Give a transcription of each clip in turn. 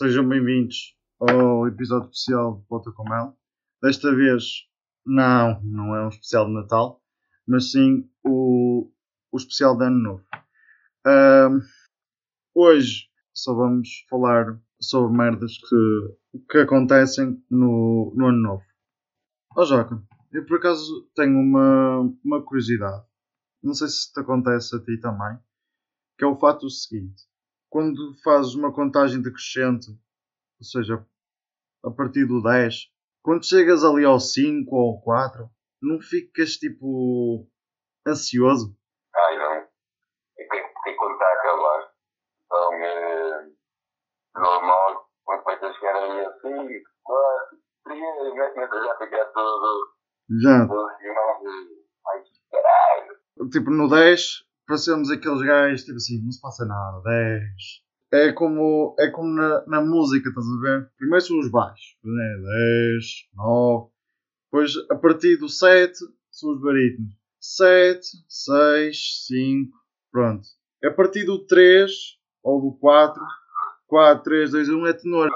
sejam bem-vindos ao episódio especial de Bota com Mel. Desta vez, não, não é um especial de Natal, mas sim o, o especial de Ano Novo. Ahm, hoje só vamos falar sobre merdas que, que acontecem no, no Ano Novo. Ó Joca, eu por acaso tenho uma, uma curiosidade, não sei se te acontece a ti também, que é o fato seguinte quando fazes uma contagem decrescente, ou seja, a partir do 10, quando chegas ali ao 5 ou ao 4, não ficas tipo ansioso? Ai não. É que, que quando está a acabar. Então, é normal, quando vai a chegar ali a 5, 4, 3, começa já a ficar todo, Já, filmado. Ai, caralho. tipo no 10, parecemos aqueles gajos, tipo assim, não se passa nada, 10. É como, é como na, na música, estás a ver? Primeiro são os baixos, né? 10, 9. Depois, a partir do 7, são os barítonos. 7, 6, 5, pronto. A partir do 3, ou do 4, 4, 3, 2, 1 é tenor.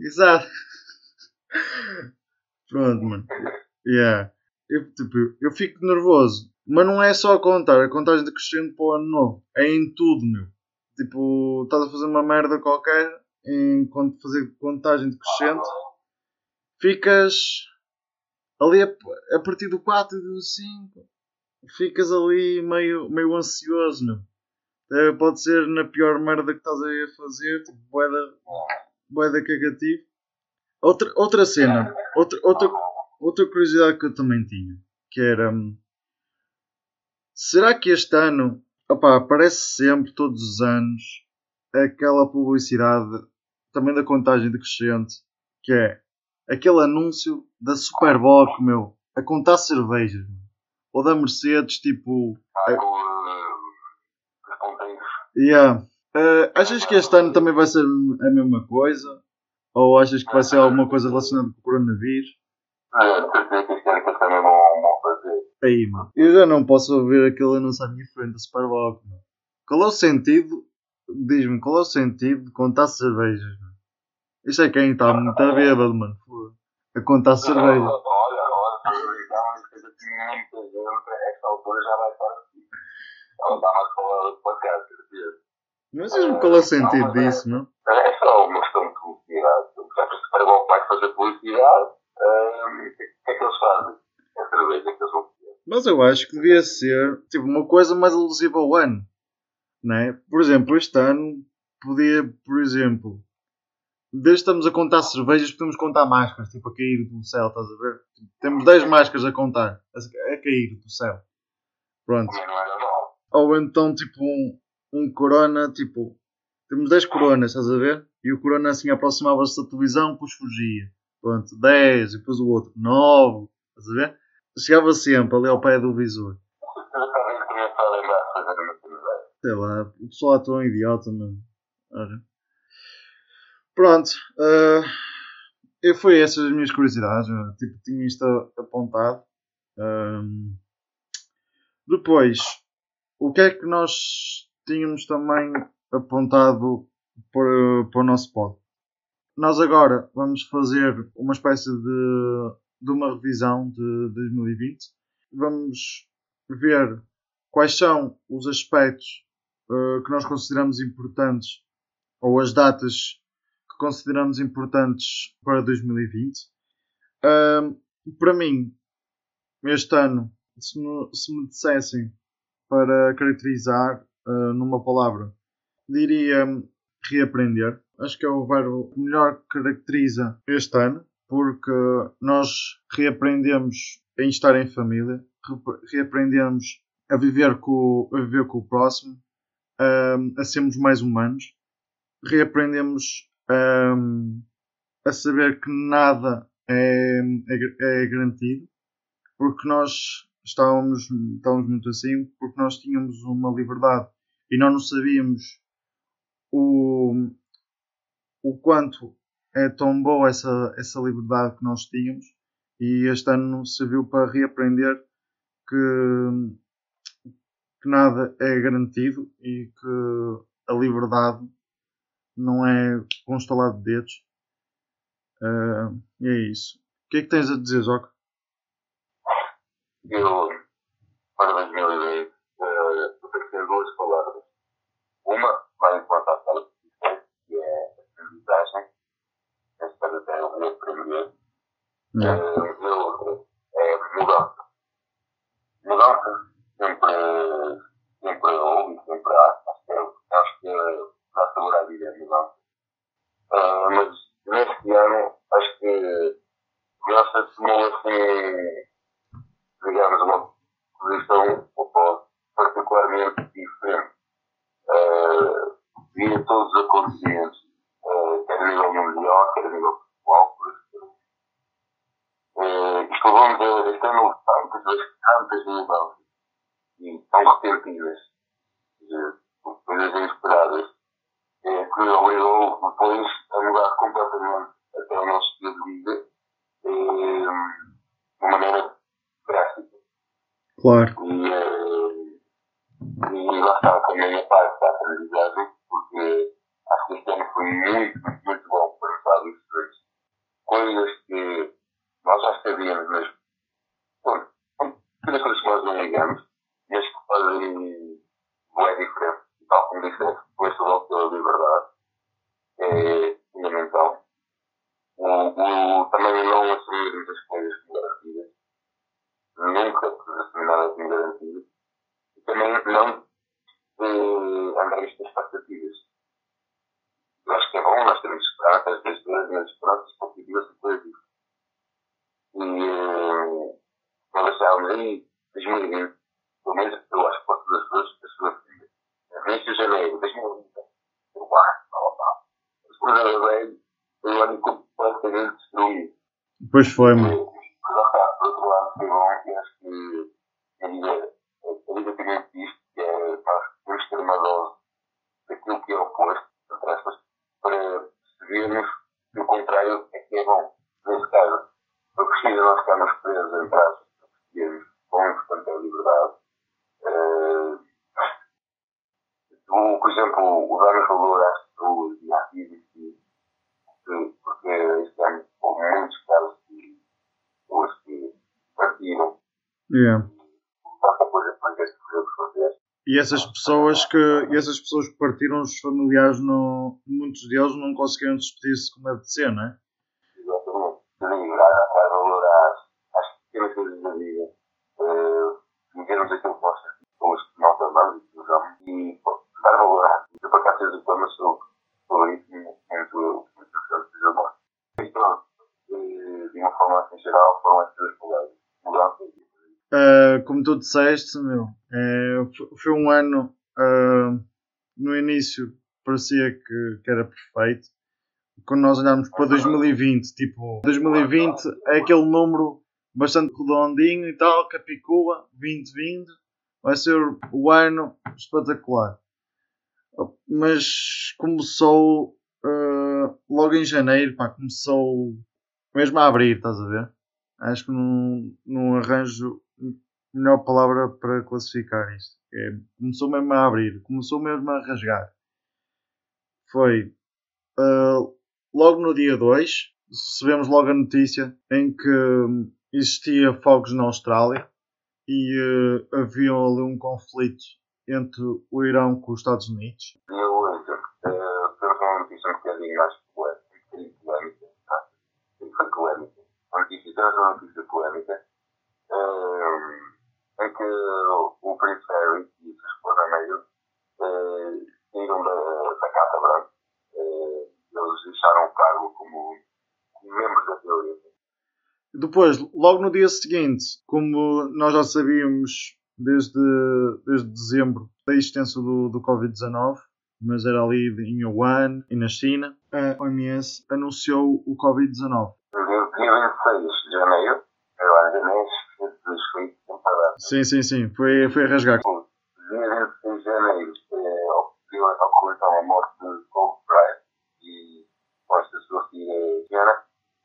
Exato. Pronto, mano. Yeah. Eu, tipo, eu fico nervoso. Mas não é só a contar, a contagem decrescente para o ano novo. É em tudo, meu. Tipo, estás a fazer uma merda qualquer, enquanto fazer contagem decrescente, ficas ali a, a partir do 4 e do 5, ficas ali meio, meio ansioso, meu. Eh, Pode ser na pior merda que estás aí a fazer, tipo, boeda, boeda cagativo. Outra, outra cena, outra, outra, outra curiosidade que eu também tinha, que era hum, será que este ano opá, aparece sempre, todos os anos, aquela publicidade também da contagem decrescente, que é aquele anúncio da Superboc, meu, a contar cervejas, ou da Mercedes, tipo, com uh, os ponteiros. yeah. Eh, achas que este ano também vai ser a mesma coisa? Ou achas que vai ser alguma coisa relacionada com o coronavírus? Ah, Aí, mano. Eu já não posso ouvir aquele anúncio à minha frente, a Superboc, mano. Qual é o sentido? Diz-me, qual é o sentido de contar cervejas, mano? Isso é quem está muito bêbado, mano. Foda. A contar cervejas. Olha, olha, coisa que muita gente, a esta altura, já vai estar assim. Ela está mais para, para cá, certeza. Mas diz-me qual é o sentido disso, não? É só uma questão de publicidade. Já que o Super Bowl vai fazer publicidade, hum, o que que é que eles fazem? É cerveja que eles vão fazer. Mas eu acho que devia ser tipo, uma coisa mais alusiva ao ano. Né? Por exemplo, este ano podia, por exemplo, desde estamos a contar cervejas, podemos contar máscaras, tipo a cair do céu, estás a ver? Temos 10 máscaras a contar, a, cair do céu. Pronto. Ou então, tipo, um, um corona, tipo, temos 10 coronas, estás a ver? E o corona assim aproximava-se da televisão, depois fugia. Pronto, 10, e depois o outro, 9, estás a ver? Chegava sempre ali ao pé do visor. Sei lá, o pessoal é tão idiota mesmo. Olha. Pronto. eh, eu foi essas as minhas curiosidades. eu, Tipo, tinha isto apontado. Ahm, depois, o que é que nós tínhamos também apontado para, para o nosso pod? Nós agora vamos fazer uma espécie de, revisão de 2020. Vamos ver quais são os aspectos eh, que nós consideramos importantes ou as datas que consideramos importantes para 2020. Ahm, para mim, este ano, se me, se me dissessem para caracterizar ah, numa palavra, diria reaprender. Acho que é o verbo que melhor caracteriza este ano, porque nós reaprendemos em estar em família, reaprendemos a viver com, a viver com o próximo, a sermos mais humanos, reaprendemos a saber que nada é, é, é garantido, porque nós estávamos, estávamos muito assim, porque nós tínhamos uma liberdade e não sabíamos o, o quanto é tão boa essa, essa liberdade que nós tínhamos e este ano serviu para reaprender que, que nada é garantido e que a liberdade não é com um de dedos. Uh, e é isso. O que é que tens a dizer, Joca? Eu, para 2020, uh, vou ter duas palavras. Uma vai implantar aquela que é a aprendizagem. Esta até é o reaprender. E a outra é mudança. Mudança sempre, sempre houve, sempre há. Acho que, é, acho que dá sabor à vida a mudança. Uh, mas neste ano, acho que Graça tomou assim, digamos, uma posição particularmente diferente. Uh, via todos os acontecimentos, uh, quer a nível mundial, quer a nível. A este ano tantas, tantas mudanças e tão repentinas, coisas inesperadas, é, que obrigou depois a mudar completamente até o nosso estilo de vida de uma maneira drástica. Claro. E, é, e lá está também a parte da aprendizagem, porque acho que este ano foi muito, muito, muito bom para os adolescentes. Coisas que nós já sabíamos, mas bom, pequenas coisas que nós não ligamos, mas que fazem boa diferença. Tal como disseste, com esta volta da liberdade, é fundamental. O, o, também não assumir muitas coisas como garantidas. Nunca assumir nada como garantido. E também não eh, andar estas expectativas. Eu acho que é bom nós termos esperança às vezes, mas pronto, expectativas são coisas diferentes. E eh, nós achávamos aí, 2020, pelo menos eu acho que para todas as pessoas, as pessoas início de janeiro, 2020, eu acho, blá blá blá. Depois de janeiro, foi um ano completamente destruído. Pois foi, mano. Está, por outro lado, bom acho que é que ter uma dose daquilo que é oposto, para percebermos que o contrário é que é bom. Nesse caso, foi preciso nós ficarmos presos, entre aspas, para percebermos quão importante é a liberdade. Uh, o, por exemplo, o darmos valor às pessoas e à vida em si, porque, porque este ano houve muitos casos de pessoas que partiram. Yeah. Tanta coisa para que podemos fazer. E essas pessoas que e essas pessoas que partiram, os familiares, não, muitos deles não conseguiram despedir-se como deve de ser, não é? Exatamente. Valor às, pequenas coisas da vida. Vivermos aquilo que nós que nós amamos e que e dar valor à vida. O sobre, sobre isso muito, interessante. E pronto, eh, de uma forma assim geral, foram palavras. E Uh, como tu disseste, meu, foi um ano uh, no início parecia que, que era perfeito. Quando nós olharmos para 2020, tipo, 2020 é aquele número bastante redondinho e tal, capicua, 2020, vai ser o ano espetacular. Mas começou uh, logo em janeiro, pá, começou mesmo a abrir, estás a ver? Acho que não, não arranjo melhor palavra para classificar isto. É, começou mesmo a abrir, começou mesmo a rasgar. Foi uh, logo no dia 2, recebemos logo a notícia em que existia fogos na Austrália e uh, havia ali um conflito entre o Irão com os Estados Unidos. E eu hoje uh, temos uma notícia um bocadinho polémica, um bocadinho polémica, tá? Foi polémica. Uma notícia, temos uma notícia polémica uh, em que o Prince Harry e a sua esposa Meghan uh, saíram da, da Casa Branca. Uh, eles deixaram o cargo como, como membros da teoria. Depois, logo no dia seguinte, como nós já sabíamos desde, desde dezembro da existência do, do Covid-19, mas era ali em Wuhan e na China, a OMS anunciou o Covid-19. Desde dia 26 de janeiro, agora em janeiro, temporada. Sim, sim, sim. Foi, foi a rasgar. Dia 26 de janeiro, eh, ocorreu ocorreu então a morte de Kobe Bryant e após a sua filha Diana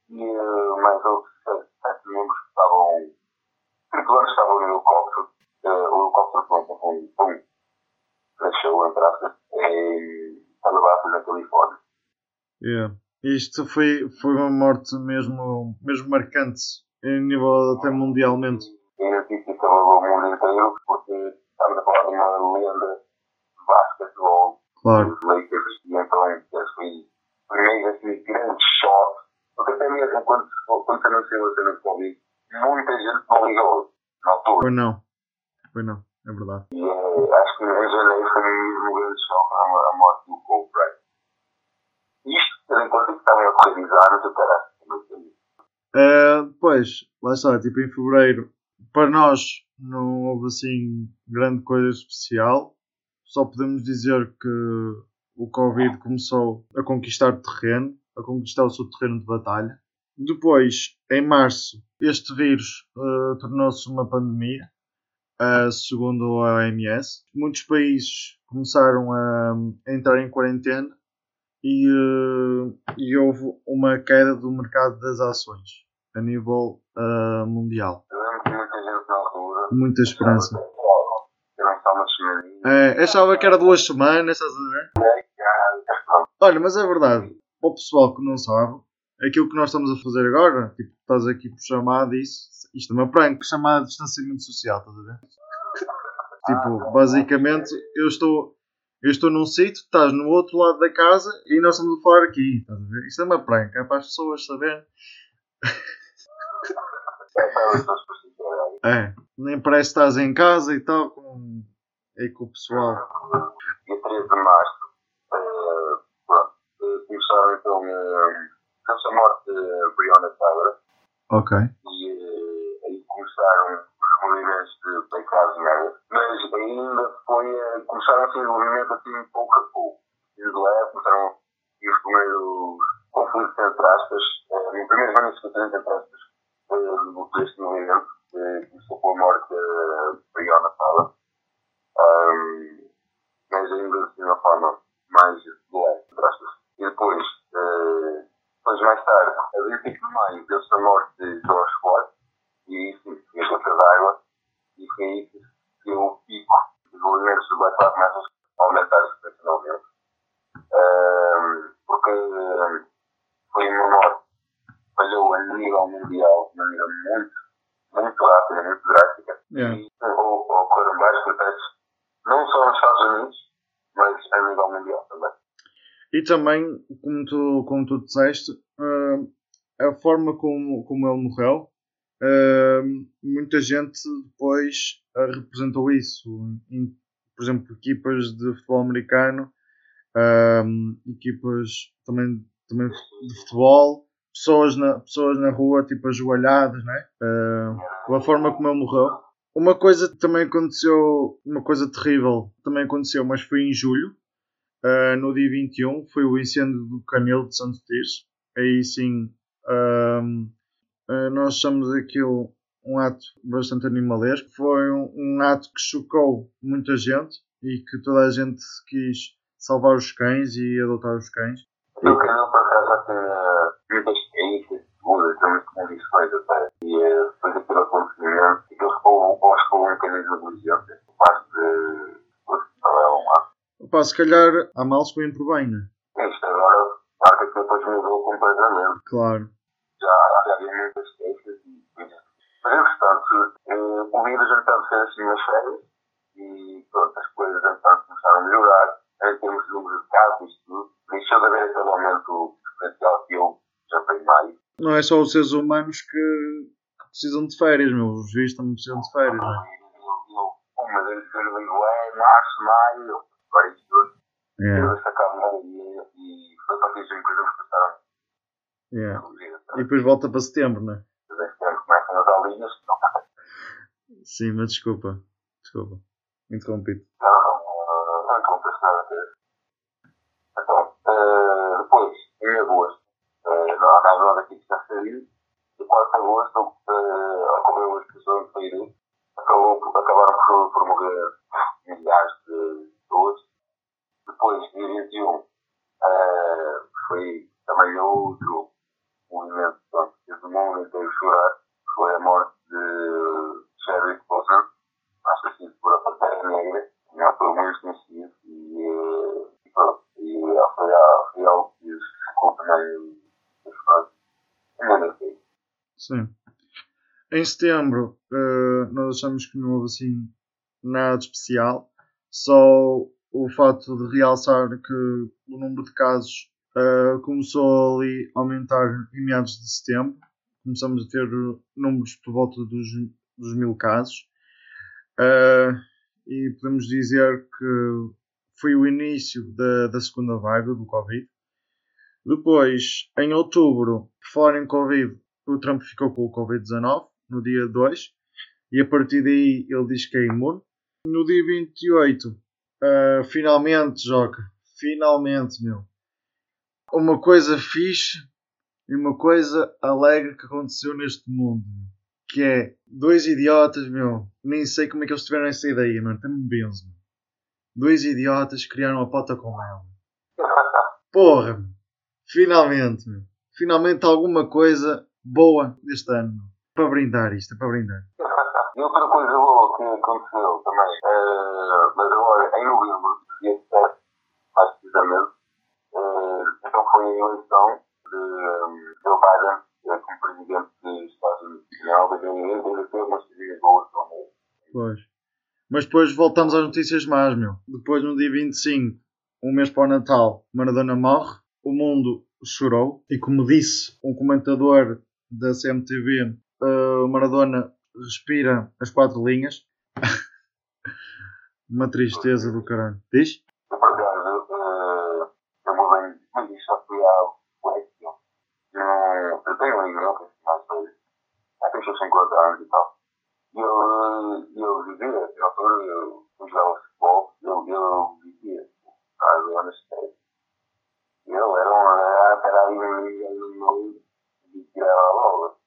e eh, mais outros sete, membros que estavam, tripulantes que estavam no helicóptero, eh, o helicóptero pronto, pum, deixou entre aspas, em Calabasas, na Califórnia. Yeah. Isto foi, foi uma morte mesmo, mesmo marcante, em nível até mundialmente. E a notícia que abalou o mundo inteiro, porque estamos a falar de uma lenda de basquetebol Claro. dos Lakers, e então esse foi primeiro assim, grande choque, porque até mesmo quando, quando se anunciou a cena de Covid, muita gente não ligou na altura. Foi não. Foi não. É verdade. E eh, acho que em janeiro foi um grande choque a, a morte do Kobe Bryant. Isto, tendo em conta que estavam a correr exames, o cara Uh, depois, lá está, tipo em fevereiro, para nós não houve assim grande coisa especial. Só podemos dizer que o Covid começou a conquistar terreno, a conquistar o seu terreno de batalha. Depois, em março, este vírus uh, tornou-se uma pandemia, uh, segundo a OMS. Muitos países começaram a, a entrar em quarentena e, uh, e houve uma queda do mercado das ações a nível mundial. Muita esperança. É, achava que era duas semanas, estás a ver? Olha, mas é verdade. Para o pessoal que não sabe, aquilo que nós estamos a fazer agora, tipo, estás aqui por chamada e isso, isto é uma prank, chamada de distanciamento social, estás a ver? Tipo, basicamente, eu estou, eu estou num sítio, estás no outro lado da casa e nós estamos a falar aqui, estás a ver? Isto é uma prank, é para as pessoas saberem. É, nem parece que estás em casa e tal, com, aí com o pessoal. Dia 13 de março, eh, pronto, eh, começaram então eh, essa morte de Breonna Taylor Ok. e eh, aí começaram os movimentos de Black Lives Matter, mas ainda foi, eh, começaram a ser movimentos assim pouco a pouco. E de lá começaram e os primeiros conflitos entre aspas, eh, no primeiro manifestações entre aspas, eh, deste movimento, que começou com a morte de Breonna Taylor. Um, mas ainda assim de uma forma mais leve, entre aspas. E depois, eh, depois mais tarde, a 25 de maio, deu-se a morte de George Floyd, e isso fez a gota d'água, e foi aí que se deu o pico dos movimentos do Black Lives Matter aumentar exponencialmente. Um, porque um, foi uma morte que falhou a nível mundial de maneira muito, muito rápida, muito drástica, Yeah. e ou- ocorreram vários protestos, não só nos Estados Unidos, mas a nível mundial também. E também, como tu, como tu disseste, ah, a forma como, como ele morreu, ah, muita gente depois ah, representou isso. Em, por exemplo, equipas de futebol americano, ah, equipas também, também de futebol, pessoas na, pessoas na rua, tipo ajoelhadas, né? Pela forma como ele morreu. Uma coisa também aconteceu, uma coisa terrível, também aconteceu, mas foi em julho. Uh, no dia 21 foi o incêndio do canil de Santo Tirso. Aí sim, um, uh, nós achamos aquilo um ato bastante animalesco. Foi um, um ato que chocou muita gente e que toda a gente quis salvar os cães e adotar os cães. Canal, por acaso, já tinha muitas críticas, seguras, também condições até. E eh, depois daquele acontecimento, aquilo ficou, acho que foi um bocadinho de negligência, parte de. Não é. Pá, se calhar há males que vêm por bem, né? Isto agora, claro que depois mudou completamente. Claro. Já, já havia muitas queixas e coisas. Mas, entretanto, eh, o vírus, entretanto, fez assim umas férias e pronto, as coisas, entretanto, começaram a melhorar em termos de número de casos e tudo. Deixou de haver aquele aumento exponencial que eu já tenho mais. Não é só os seres humanos que, que precisam de férias, meu. Os juízes também precisam de férias, né? Mas eu eu digo, é março, maio, agora isto Yeah, Eu sacava e, foi para que as empresas começaram a reduzir. E depois volta para setembro, né? Este ano começam as aulinhas, não Sim, mas desculpa. Desculpa. Interrompi-te. Não, não, não acontece nada disso. Então, eh, depois, em agosto, eh, nós nós aqui que está saindo, 4 de agosto, uh, ocorreu as pessoas de Beirute, acabou, acabaram por, por morrer milhares de pessoas. Depois, dia 21, uh, foi também outro movimento pronto, que fez o mundo inteiro chorar, foi a morte de Chadwick Boseman, assassino por a Pantera Negra, um ator muito conhecido e, uh, e pronto, e foi, foi algo que ficou também nos fãs. Sim. Em setembro, uh, nós achamos que não houve assim nada de especial, só o fato de realçar que o número de casos uh, começou ali a aumentar em meados de setembro. Começamos a ter números por volta dos, dos mil casos. Uh, e podemos dizer que foi o início da, da segunda vaga do Covid. Depois, em outubro, por falar em Covid, o Trump ficou com o Covid-19 no dia 2 e a partir daí ele diz que é imune. No dia 28, uh, finalmente, Joca, finalmente, meu, uma coisa fixe e uma coisa alegre que aconteceu neste mundo, que é dois idiotas, meu, nem sei como é que eles tiveram essa ideia, mano, me benzo. Dois idiotas criaram a pota com ela. Porra, finalmente, meu. finalmente alguma coisa boa deste ano. Para brindar isto, é para brindar. E outra coisa boa que aconteceu também, uh, mas agora em novembro, dia 7, mais precisamente, uh, então foi a eleição de um, Joe Biden uh, como presidente dos Estados Unidos. Ele teve umas coisinhas boas também. Pois. Mas depois voltamos às notícias más, meu. Depois, no dia 25, um mês para o Natal, Maradona morre, o mundo chorou. E como disse um comentador da CMTV, Maradona respira as quatro linhas. Uma tristeza do caralho. Diz? Eu, por acaso, uh, eu mudei, mas isto já fui há Suécia. Eu tenho um irmão que é mais velho. Já tem seus 50 anos e tal. E eu, eu vivia, na altura, eu jogava futebol, eu, eu vivia, caso eu anestésio. E ele era um, era ali no meio de tirar a bola.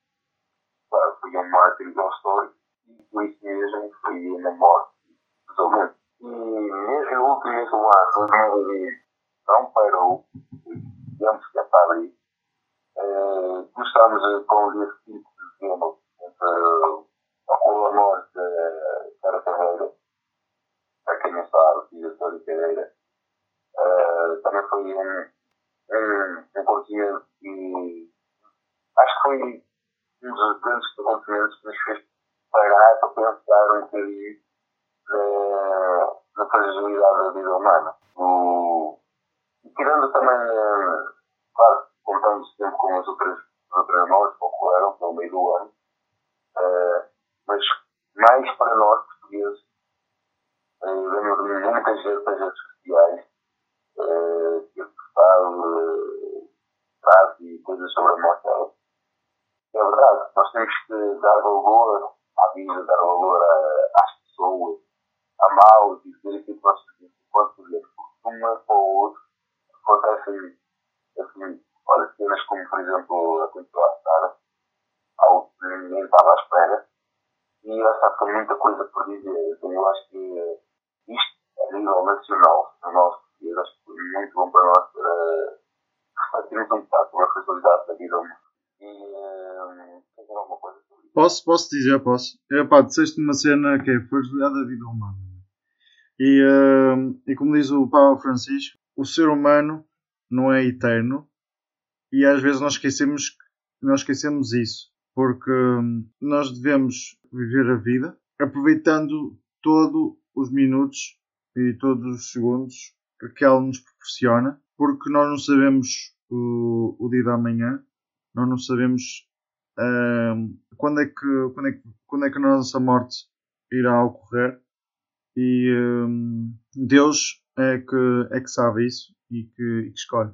Claro, foi um marketing histórico e por isso mesmo foi na morte, totalmente. E nesse último ano, 2020, não parou, tivemos que para abrir. Uh, começámos com o dia seguinte de dezembro, entre com a morte da Sara Carreira, para quem não sabe, diretor de Carreira, foi um, um, um continente que acho que foi um dos grandes acontecimentos que nos fez parar para pensar um bocadinho na, fragilidade da vida humana. O, e tirando também, uh, claro, contando sempre com as outras mortes que ocorreram pelo meio do ano, uh, mas mais para nós portugueses, uh, lembro-me muitas vezes das redes sociais, uh, que postado frases e coisas sobre a morte dela. É verdade, nós temos que dar valor à vida, dar valor a, às pessoas, amá-los e dizer aquilo que nós fazemos enquanto podemos, porque uma ou outra acontecem assim, olha, cenas como, por exemplo, aconteceu à Sara, algo que ninguém estava à espera, e lá está com muita coisa por dizer. Então, eu acho que isto, a nível nacional, a nós portugueses, acho que foi muito bom para nós para refletirmos um a fragilidade da vida. E um, isso. Posso, posso dizer, posso. É pá, disseste uma cena que é fragilidade da vida humana. E, uh, e como diz o Papa Francisco, o ser humano não é eterno e às vezes nós esquecemos, nós esquecemos isso. Porque hum, nós devemos viver a vida aproveitando todos os minutos e todos os segundos que ela nos proporciona, porque nós não sabemos o, o dia da manhã, nós não sabemos quando, é que, quando, é que, quando é que a nossa morte irá ocorrer e Deus é que, é que sabe isso e que, e que escolhe.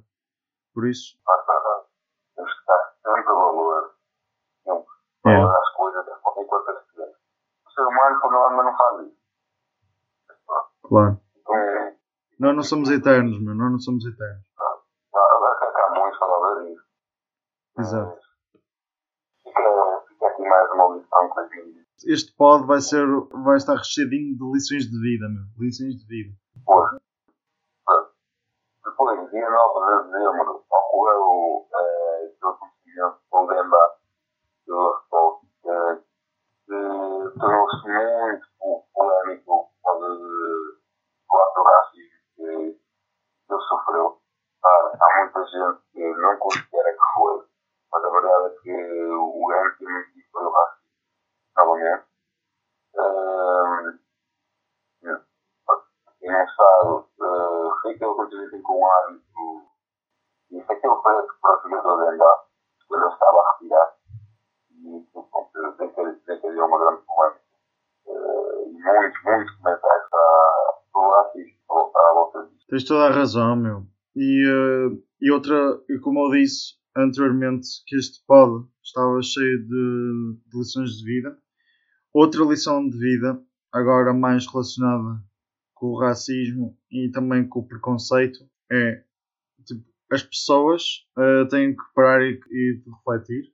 Por isso, Lá está, nós temos que dar sempre valor, sempre, É. valor às coisas enquanto as fizemos. O ser humano, por norma, não faz isso. Claro. Então, Nós não somos eternos, meu. Nós não somos eternos. agora que há muitos a falar disso. Exato. Fica aqui mais uma lição a gente. Este pod vai, ser, vai estar recheadinho de lições de vida, meu. Lições de vida. Depois, depois dia 9 de dezembro, ocorreu eh, aquele acontecimento com o Demba, do eh, que tornou-se muito po- polémico por causa do ato racismo que que ele sofreu. Há muita gente que não considera que foi, mas a verdade é que o grande tema aqui foi o racismo, novamente. Quem não sabe, foi aquele acontecimento com um árbitro e foi aquele preço para o jogador de andar quando ele estava a retirar e pronto, desencadeou uma grande polémica. Eh, E muitos, muitos comentários do racismo à volta disso. Tens toda a razão, meu. E, eh, e outra, e como eu disse anteriormente, que este pod estava cheio de, de lições de vida. Outra lição de vida, agora mais relacionada com o racismo e também com o preconceito, é tipo, as pessoas eh, têm que parar e, e refletir,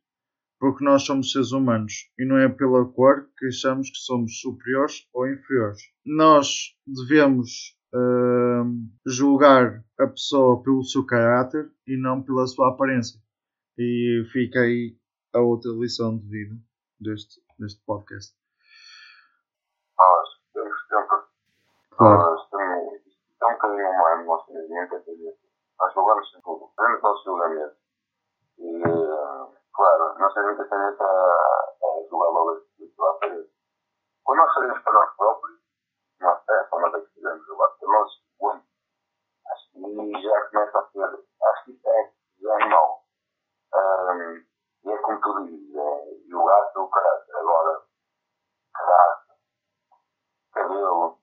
porque nós somos seres humanos e não é pela cor que achamos que somos superiores ou inferiores. Nós devemos hum, julgar a pessoa pelo seu caráter e não pela sua aparência. E fica aí a outra lição de vida deste, deste podcast. Nós temos sempre Nós também, isto é um bocadinho humano, nós temos muita coisa. Nós julgamos tudo, fazemos o nosso julgamento. E, claro, nós temos muita tendência a, a julgar logo as pessoas à parede. Quando nós saímos para nós próprios, nós, é só nós é que fizemos julgar, porque nós, bom, acho que já começa a ser, acho que é, já é mau. Ahm, e é como tu dizes, é julgar pelo caráter. Agora, caráter, cabelo,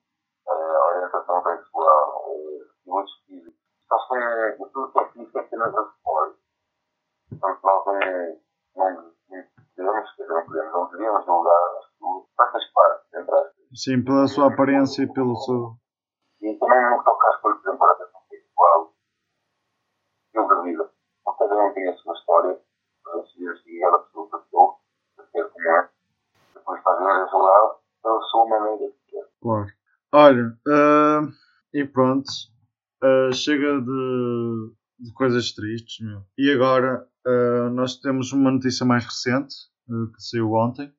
eh, orientação sexual, muitos físicos. Só são tudo que é físico é apenas acessório. Portanto, nós não, não, dizer, não podemos, não devíamos julgar as pessoas, essas partes, entre aspas. Sim, pela sua aparência e pelo seu. E também no que toca às coisas, por exemplo, a orientação sexual, eu da vida. Porque cada um tem a sua história, decidir seguir a eu sou, é. Depois estás a ver julgar pela sua maneira. Claro. Olha, ah, e pronto. Ah, chega de, de coisas tristes, meu. E agora ah, nós temos uma notícia mais recente, que saiu ontem.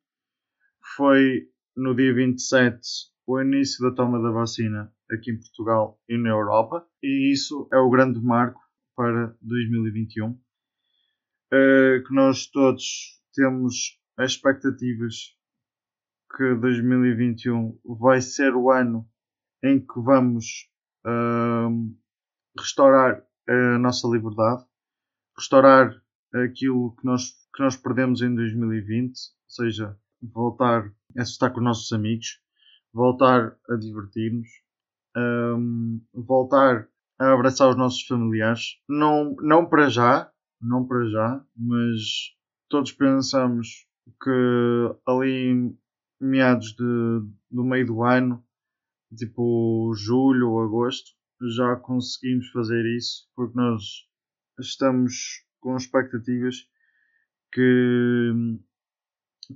Foi no dia 27 o início da toma da vacina aqui em Portugal e na Europa. E isso é o grande marco para 2021. Ah, que nós todos temos as expectativas que 2021 vai ser o ano em que vamos ahm, restaurar a nossa liberdade, restaurar aquilo que nós, que nós perdemos em 2020, ou seja, voltar a estar com os nossos amigos, voltar a divertir-nos, ahm, voltar a abraçar os nossos familiares. Não, não para já, não para já, mas todos pensamos que ali meados de, do meio do ano, tipo julho ou agosto, já conseguimos fazer isso porque nós estamos com expectativas que,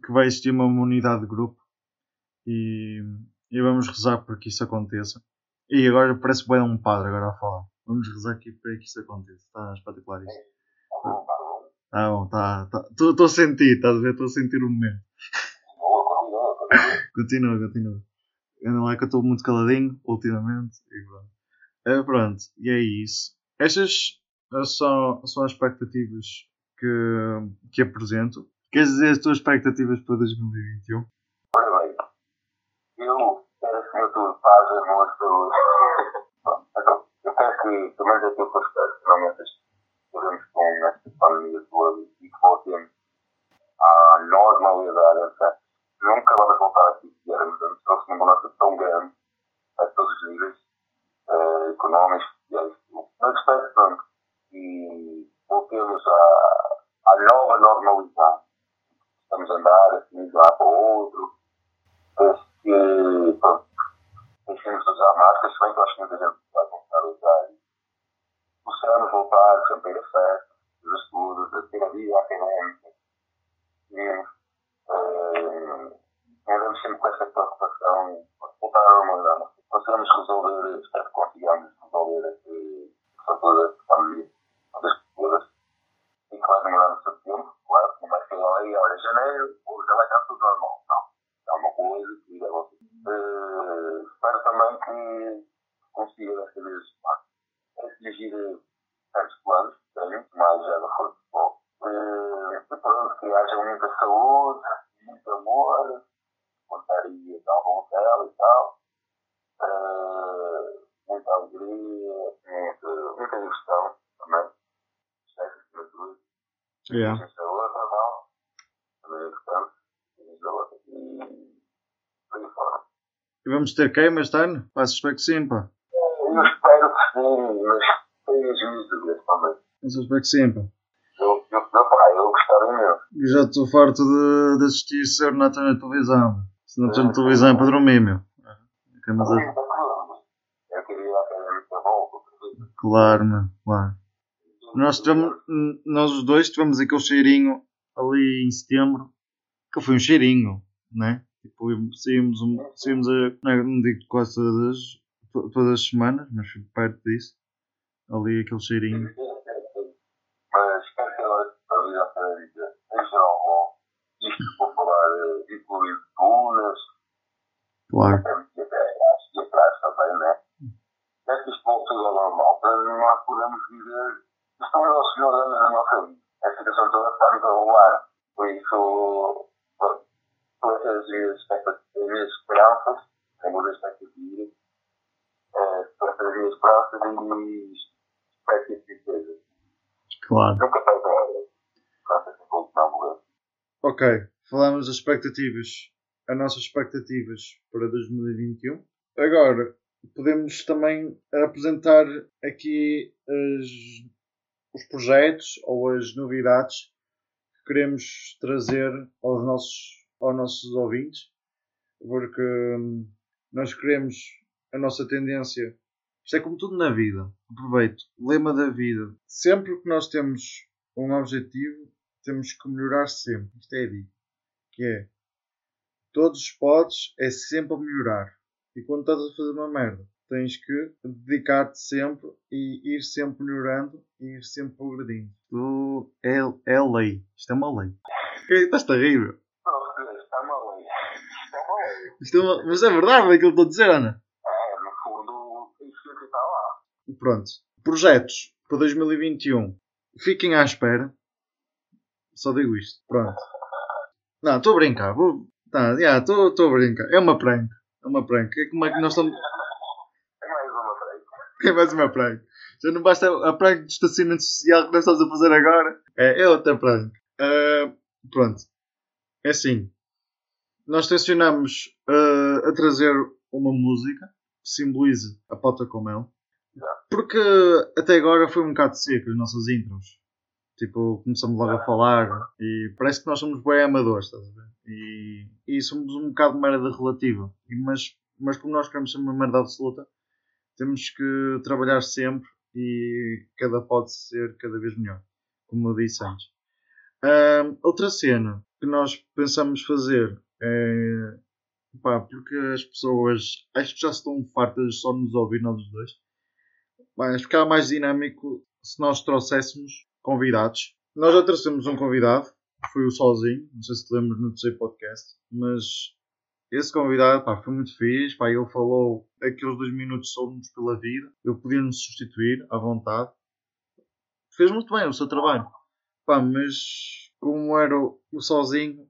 que vai existir uma imunidade de grupo e, e vamos rezar para que isso aconteça. E agora parece bem um padre agora a falar. Vamos rezar aqui para que isso aconteça. Está espetacular isso. Ah, bom, tá. Estou a sentir, estás a ver? Estou a sentir o momento. Continua, continua. Ainda lá que eu estou muito caladinho ultimamente. E pronto. É, pronto, e é isso. Estas são, são as expectativas que, que apresento. Queres dizer as tuas expectativas para 2021? Ora bem, eu quero acima de tudo paz, amor, saúde. Eu quero que, pelo menos aquilo que eu espero, finalmente estaremos com esta pandemia toda e que voltemos à normalidade, etc. Nunca vamos voltar aqui que éramos antes, trouxe uma mudança tão grande a todos os níveis, eh, económicos, sociais. Mas espero, pronto, que voltemos à, à nova normalidade. Estamos a andar assim de um lado para o outro, Penso que, pronto, deixemos de usar máscaras, se bem que eu acho que muita gente vai começar a usar. Possamos voltar sempre a ir a festas, os estudos, a ter a vida académica. E tínhamos. Uh, andamos sempre com essa preocupação de voltar à normalidade. Conseguimos resolver, espero que consigamos resolver esse fator da pandemia, das coisas. E que vai demorar no seu tempo, claro, não vai ser aí, olha, janeiro, ou já vai estar tudo normal. Não. É uma coisa que irá você. Uh, espero também que consiga desta vez atingir certos planos, tenho, mais já da força de futebol. Uh, pronto, que haja muita saúde, muito amor, montaria tal, bom céu e tal. Uh, muita alegria, muita, muita diversão também. Sexo acima de tudo. Yeah. Muita saúde, normal. É. E saúde. Por aí fora. Vamos ter queima este ano? Pá, espero que sim, pá. Eu espero que sim, mas tenho as minhas dúvidas também. Eu só espero que sim, pá. Eu, eu, eu, pá, eu gostava imenso. Eu já estou farto de, de assistir sempre na na televisão. Se não tenho televisão é para dormir, meu. Ok, mas é- Eu queria até muita volta. Claro, meu, claro. Nós, tivemos, nós os dois tivemos aquele cheirinho ali em setembro, que foi um cheirinho, né? Tipo, saímos, um, saímos a, não, é- não digo quase todas, to- todas as semanas, mas perto disso. Ali aquele cheirinho. Mas espero que a vida académica em geral bom. Isto falar incluindo Claro. até acho que atrás também, né? É que isto volte tudo ao normal, para nós podermos viver. Isto não é o senhor da nossa vida. A situação toda está-nos a rolar. Por isso, pronto, por essas minhas expectativas, as minhas esperanças, sem muita expectativa, eh, por essas minhas esperanças e expectativas. Claro. Nunca faz a hora. Morrer. Ok, falamos das expectativas, as nossas expectativas para 2021. Agora, podemos também apresentar aqui as- os projetos ou as novidades queremos trazer aos nossos, aos nossos ouvintes, porque hum, nós queremos a nossa tendência. Isto é como tudo na vida. Aproveito. Lema da vida. Sempre que nós temos um objetivo, temos que melhorar sempre. Isto é dito. Que é todos os podes é sempre a melhorar. E quando estás a fazer uma merda, tens que dedicar-te sempre e ir sempre melhorando e ir sempre progredindo. Isto é, é lei. Isto é uma lei. Estás-te a rir, meu. Aí. Está mal aí. Isto é uma- Mas é verdade é aquilo que eu estou a dizer, Ana. É, no fundo, isso que está lá. Pronto. Projetos para 2021. Fiquem à espera. Só digo isto. Pronto. Não, estou a brincar. Vou... Tá, estou estou a brincar. É uma prank. É uma prank. É como é que nós estamos. É mais uma frente. É mais uma prank. Já não basta a prank de estacionamento social que nós estamos a fazer agora. É, é outra prank. Ah, pronto. É assim. Nós tencionamos ah, a trazer uma música que simbolize a pauta com mel. Porque até agora foi um bocado seco as nossas intros. Tipo, começamos logo a falar e parece que nós somos bem amadores, estás a ver? E, e somos um bocado merda relativa. E, mas, mas como nós queremos ser uma merda absoluta, temos que trabalhar sempre e cada pode ser cada vez melhor, como eu disse antes. Outra cena que nós pensamos fazer é pá, porque as pessoas acho que já estão fartas de só nos ouvir nós os dois. Mas ficava mais dinâmico se nós trouxéssemos convidados. Nós já trouxemos um convidado, que foi o Sozinho, não sei se te lembras no terceiro podcast, mas esse convidado pá, foi muito fixe, pá, ele falou aqueles dois minutos sobre-nos pela vida, eu podia nos substituir à vontade. Fez muito bem o seu trabalho. Pá, mas como era o sozinho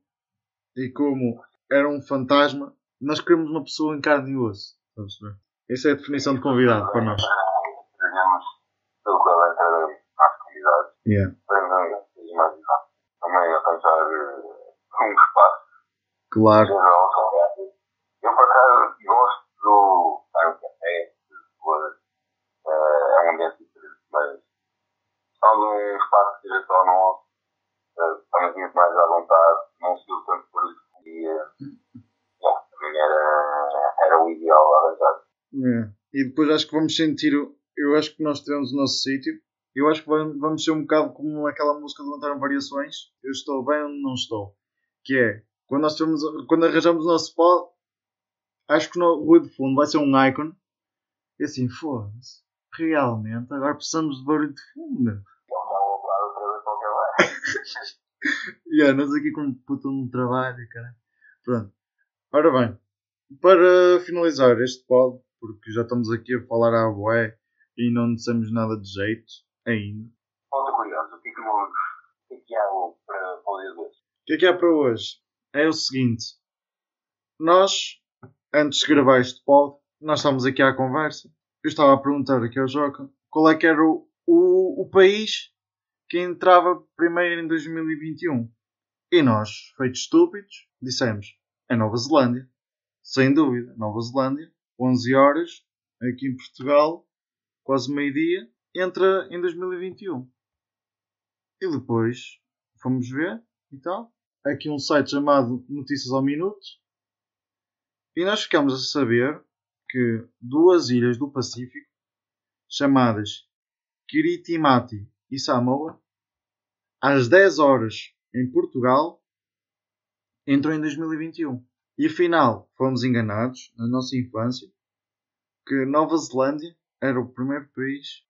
e como era um fantasma, nós queremos uma pessoa em carne e osso. Estás a perceber? Essa é a definição de convidado para nós. Pelo às comunidades. Yeah. Imaginar. Também arranjar eh, um espaço. Claro. Geral, só graças. Eu, por acaso, gosto do estar no café, de coisas. É um ambiente diferente, mas só num nosso, eh, estamos muito mais à vontade, não se usa tanto por isso. Eh, yeah, também era, era o ideal arranjar. É. E depois acho que vamos sentir. o- Eu acho que nós tivemos o nosso sítio. Eu acho que vamos ser um bocado como aquela música do Levantaram Variações. Eu estou bem onde não estou. Que é, quando nós temos, quando arranjamos o nosso pod, acho que no ruído de fundo vai ser um icon. E assim, foda-se. Realmente, agora precisamos de barulho de fundo, yeah, nós aqui com um puto no trabalho, cara. Pronto. Ora bem, para finalizar este pod, porque já estamos aqui a falar à boé e não dissemos nada de jeito ainda. Ponto curioso, o que é que. O é que há para para o dia de hoje? O que é que há para hoje? É o seguinte. Nós, antes de gravar este pod, nós estávamos aqui à conversa. Eu estava a perguntar aqui ao Joca qual é que era o, o, o país que entrava primeiro em 2021. E nós, feitos estúpidos, dissemos: é Nova Zelândia. Sem dúvida, Nova Zelândia, 11 horas, aqui em Portugal, quase meio-dia, entra em 2021. E depois fomos ver e tal. Aqui um site chamado Notícias ao Minuto. E nós ficamos a saber que duas ilhas do Pacífico, chamadas Kiritimati e Samoa, às 10 horas em Portugal, entram em 2021. E afinal, fomos enganados na nossa infância que Nova Zelândia era o primeiro país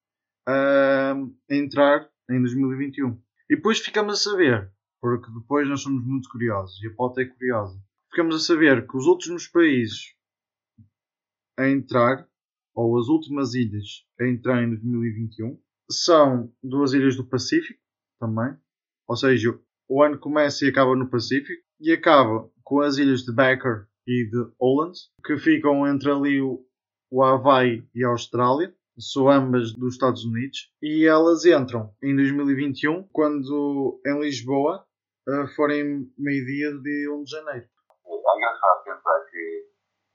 a entrar em 2021. E depois ficamos a saber, porque depois nós somos muito curiosos e a pauta é curiosa. Ficamos a saber que os últimos países a entrar, ou as últimas ilhas a entrar em 2021, são duas ilhas do Pacífico também. Ou seja, o ano começa e acaba no Pacífico e acaba com as ilhas de Becker e de Holland, que ficam entre ali o, o Havaí e a Austrália. São ambas dos Estados Unidos e elas entram em 2021 quando em Lisboa eh, forem meio-dia de dia 1 de janeiro. É engraçado pensar que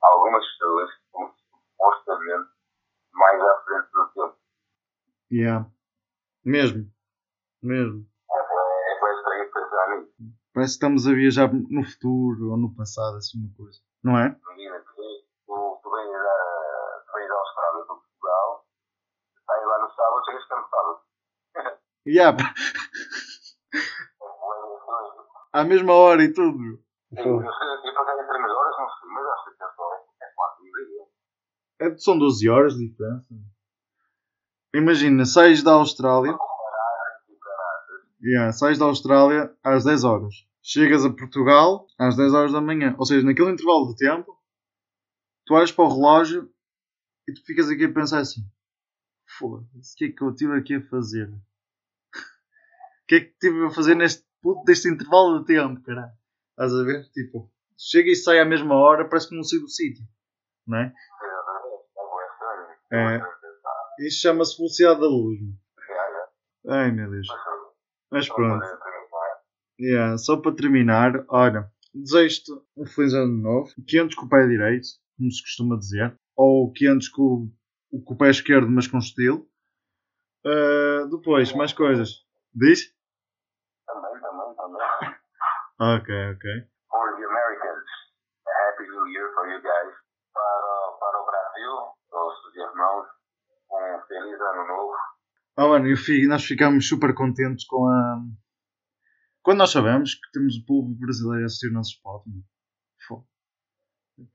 algumas pessoas supostamente mais à frente do tempo. Yeah. Mesmo. Mesmo. Parece que estamos a viajar no futuro ou no passado, assim uma coisa. Não é? Imagina tu, tu vens da, tu vens da Austrália para Portugal, sai lá no sábado, chegas cá no sábado. Yeah. À mesma hora e tudo. Eu para cada 3 horas não sei, mas acho que é só é. É, são 12 horas de diferença. Imagina, sais da Austrália. Yeah, sais da Austrália às 10 horas. Chegas a Portugal às 10 horas da manhã. Ou seja, naquele intervalo de tempo, tu olhas para o relógio e tu ficas aqui a pensar assim: foda-se, o que é que eu estive aqui a fazer? O que é que estive a fazer neste puto deste intervalo de tempo, caralho? Estás a ver? Tipo, chega e sai à mesma hora, parece que não saí do sítio. Não é? É. Isso chama-se velocidade da luz. Ai meu Deus. Mas pronto. Yeah, só para terminar, olha, desejo-te um feliz ano novo, que antes com o pé direito, como se costuma dizer, ou que antes com, o- com o pé esquerdo, mas com estilo. Ah, depois, mais coisas. Diz? Também, também, também. Ok, ok. Feliz ano novo. Oh, mano, eu fi- nós ficamos super contentes com a. Quando nós sabemos que temos o povo brasileiro a assistir o nosso spot,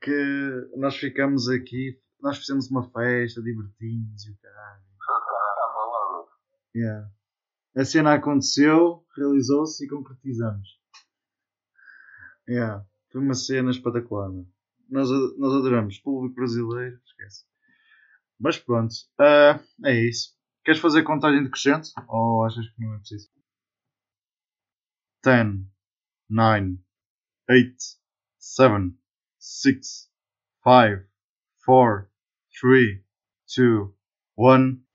que nós ficamos aqui, nós fizemos uma festa, divertimos e o caralho. Yeah. A cena aconteceu, realizou-se e concretizamos. Yeah. Foi uma cena espetacular. Nós, nós adoramos. Público brasileiro, esquece. Mas pronto, ah, é isso. Queres fazer contagem decrescente? Ou achas que não é preciso? 10, 9, 8, 7, 6, 5, 4, 3, 2, 1.